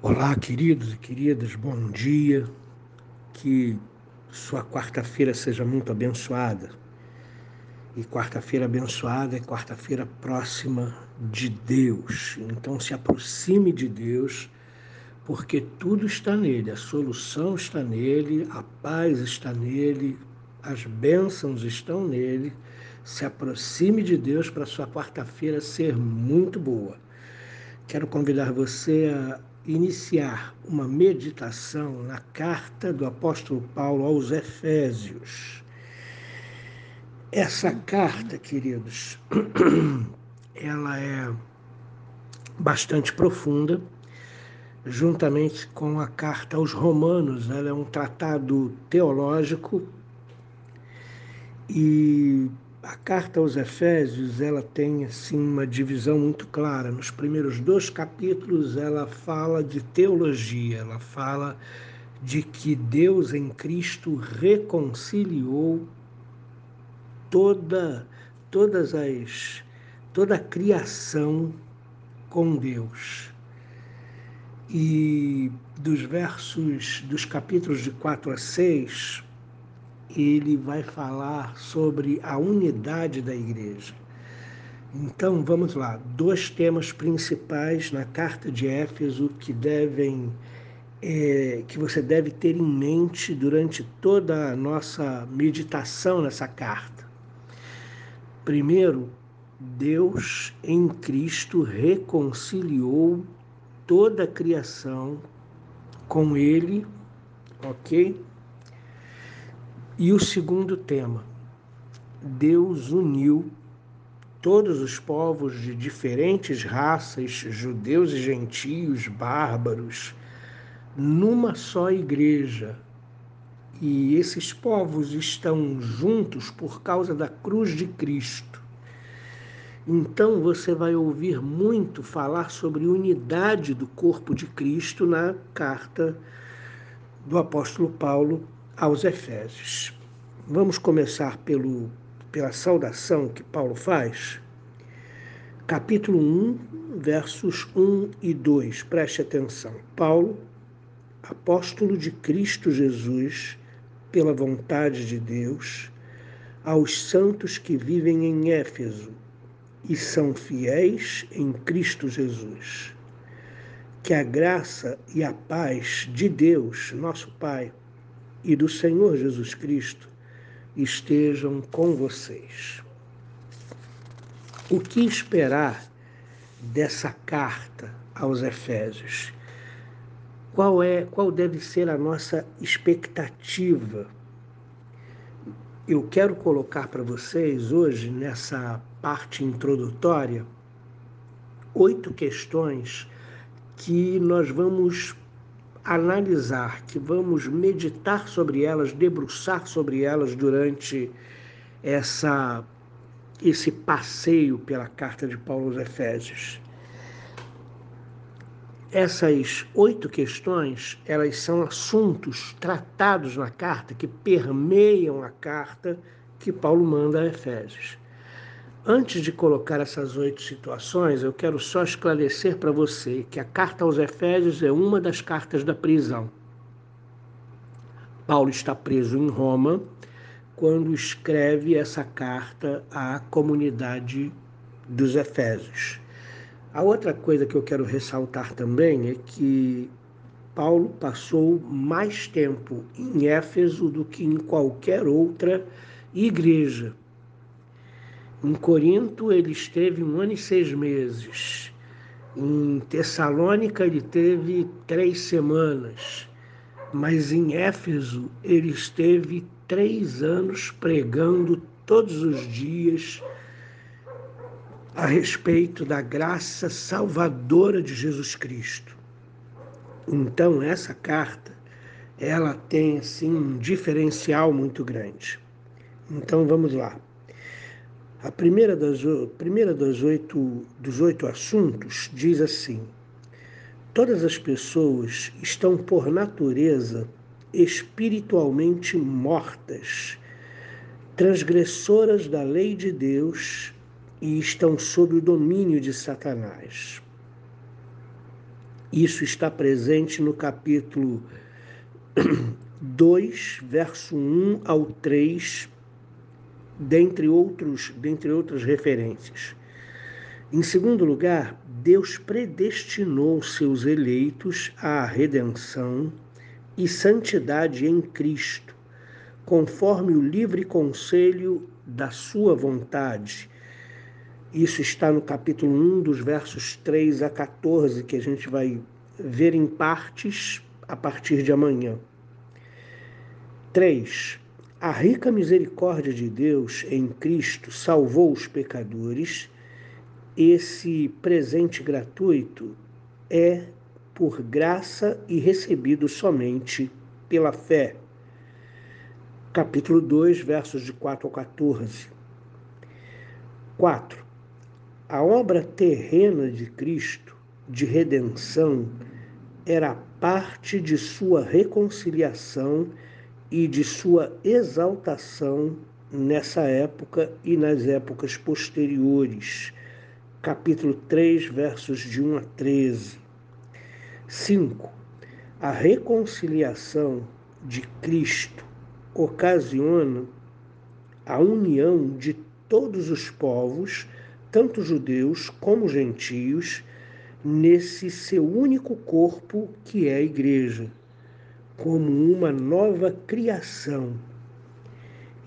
Olá, queridos e queridas, bom dia. Que sua quarta-feira seja muito abençoada. E quarta-feira abençoada é quarta-feira próxima de Deus. Então se aproxime de Deus, porque tudo está nele, a solução está nele, a paz está nele, as bênçãos estão nele. Se aproxime de Deus para sua quarta-feira ser muito boa. Quero convidar você a iniciar uma meditação na carta do apóstolo Paulo aos Efésios. Essa carta, queridos, ela é bastante profunda, juntamente com a carta aos Romanos, ela é um tratado teológico e a carta aos Efésios, ela tem assim uma divisão muito clara. Nos primeiros dois capítulos, ela fala de teologia, ela fala de que Deus em Cristo reconciliou toda todas as toda a criação com Deus. E dos versos dos capítulos de 4 a 6, ele vai falar sobre a unidade da igreja. Então, vamos lá, dois temas principais na carta de Éfeso que devem é, que você deve ter em mente durante toda a nossa meditação nessa carta. Primeiro, Deus em Cristo reconciliou toda a criação com Ele, ok? E o segundo tema, Deus uniu todos os povos de diferentes raças, judeus e gentios, bárbaros, numa só igreja. E esses povos estão juntos por causa da cruz de Cristo. Então você vai ouvir muito falar sobre unidade do corpo de Cristo na carta do apóstolo Paulo aos Efésios. Vamos começar pelo, pela saudação que Paulo faz. Capítulo 1, versos 1 e 2. Preste atenção. Paulo, apóstolo de Cristo Jesus, pela vontade de Deus, aos santos que vivem em Éfeso e são fiéis em Cristo Jesus. Que a graça e a paz de Deus, nosso Pai, e do Senhor Jesus Cristo estejam com vocês. O que esperar dessa carta aos Efésios? Qual é, qual deve ser a nossa expectativa? Eu quero colocar para vocês hoje nessa parte introdutória oito questões que nós vamos analisar, que vamos meditar sobre elas, debruçar sobre elas durante essa esse passeio pela carta de Paulo aos Efésios. Essas oito questões, elas são assuntos tratados na carta que permeiam a carta que Paulo manda a Efésios. Antes de colocar essas oito situações, eu quero só esclarecer para você que a carta aos Efésios é uma das cartas da prisão. Paulo está preso em Roma quando escreve essa carta à comunidade dos Efésios. A outra coisa que eu quero ressaltar também é que Paulo passou mais tempo em Éfeso do que em qualquer outra igreja. Em Corinto ele esteve um ano e seis meses. Em Tessalônica ele teve três semanas. Mas em Éfeso ele esteve três anos pregando todos os dias a respeito da graça salvadora de Jesus Cristo. Então essa carta ela tem assim um diferencial muito grande. Então vamos lá. A primeira das, primeira das oito, dos oito assuntos diz assim: todas as pessoas estão, por natureza, espiritualmente mortas, transgressoras da lei de Deus e estão sob o domínio de Satanás. Isso está presente no capítulo 2, verso 1 ao 3, dentre, outros, dentre outras referências. Em segundo lugar, Deus predestinou seus eleitos à redenção e santidade em Cristo, conforme o livre conselho da sua vontade. Isso está no capítulo 1, dos versos 3 a 14, que a gente vai ver em partes a partir de amanhã. 3. A rica misericórdia de Deus em Cristo salvou os pecadores esse presente gratuito é por graça e recebido somente pela fé. Capítulo 2, versos de 4 ao 14. 4. A obra terrena de Cristo, de redenção, era parte de sua reconciliação e de sua exaltação nessa época e nas épocas posteriores capítulo 3, versos de 1 a 13. 5. A reconciliação de Cristo ocasiona a união de todos os povos, tanto judeus como gentios, nesse seu único corpo que é a Igreja, como uma nova criação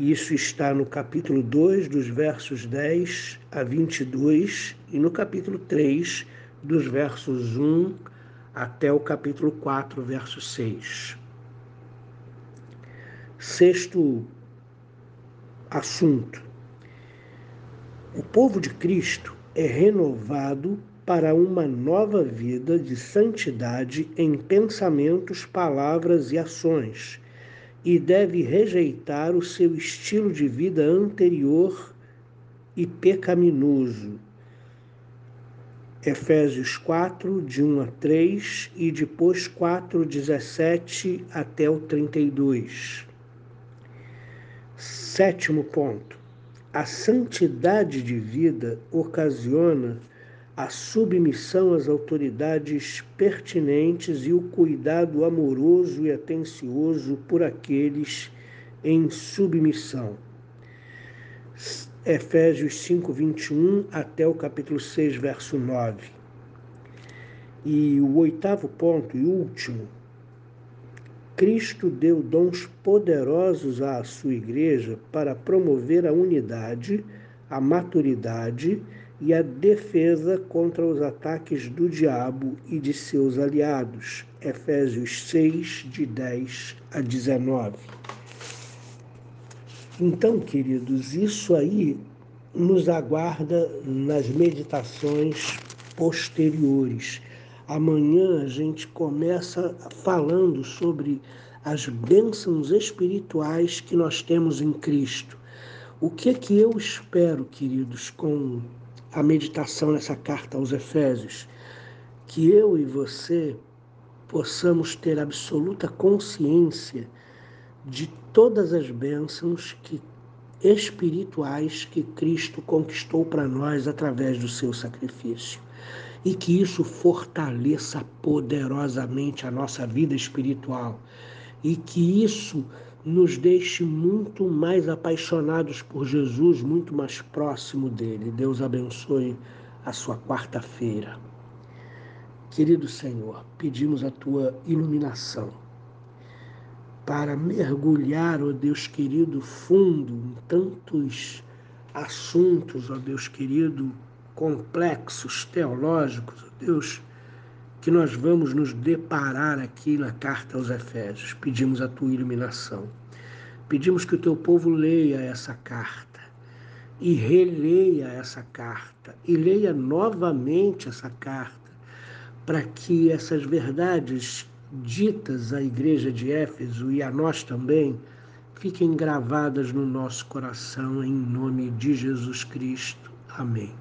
isso está no capítulo 2, dos versos 10 a 22, e no capítulo 3, dos versos 1 até o capítulo 4, verso 6. Sexto assunto: o povo de Cristo é renovado para uma nova vida de santidade em pensamentos, palavras e ações e deve rejeitar o seu estilo de vida anterior e pecaminoso. Efésios 4, de 1 a 3 e depois 4, 17 até o 32. Sétimo ponto. A santidade de vida ocasiona a submissão às autoridades pertinentes e o cuidado amoroso e atencioso por aqueles em submissão. Efésios 5, 21 até o capítulo 6, verso 9. E o oitavo ponto e último, Cristo deu dons poderosos à sua igreja para promover a unidade, a maturidade e a defesa contra os ataques do diabo e de seus aliados. Efésios 6, de 10 a 19. Então, queridos, isso aí nos aguarda nas meditações posteriores. Amanhã a gente começa falando sobre as bênçãos espirituais que nós temos em Cristo. O que é que eu espero, queridos, com a meditação nessa carta aos Efésios, que eu e você possamos ter absoluta consciência de todas as bênçãos que espirituais que Cristo conquistou para nós através do seu sacrifício. E que isso fortaleça poderosamente a nossa vida espiritual. E que isso nos deixe muito mais apaixonados por Jesus, muito mais próximo dele. Deus abençoe a sua quarta-feira. Querido Senhor, pedimos a tua iluminação para mergulhar, ó oh Deus querido, fundo em tantos assuntos, ó oh Deus querido, complexos, teológicos, ó oh Deus que nós vamos nos deparar aqui na carta aos Efésios. Pedimos a tua iluminação. Pedimos que o teu povo leia essa carta e releia essa carta e leia novamente essa carta para que essas verdades ditas à igreja de Éfeso e a nós também fiquem gravadas no nosso coração em nome de Jesus Cristo. Amém.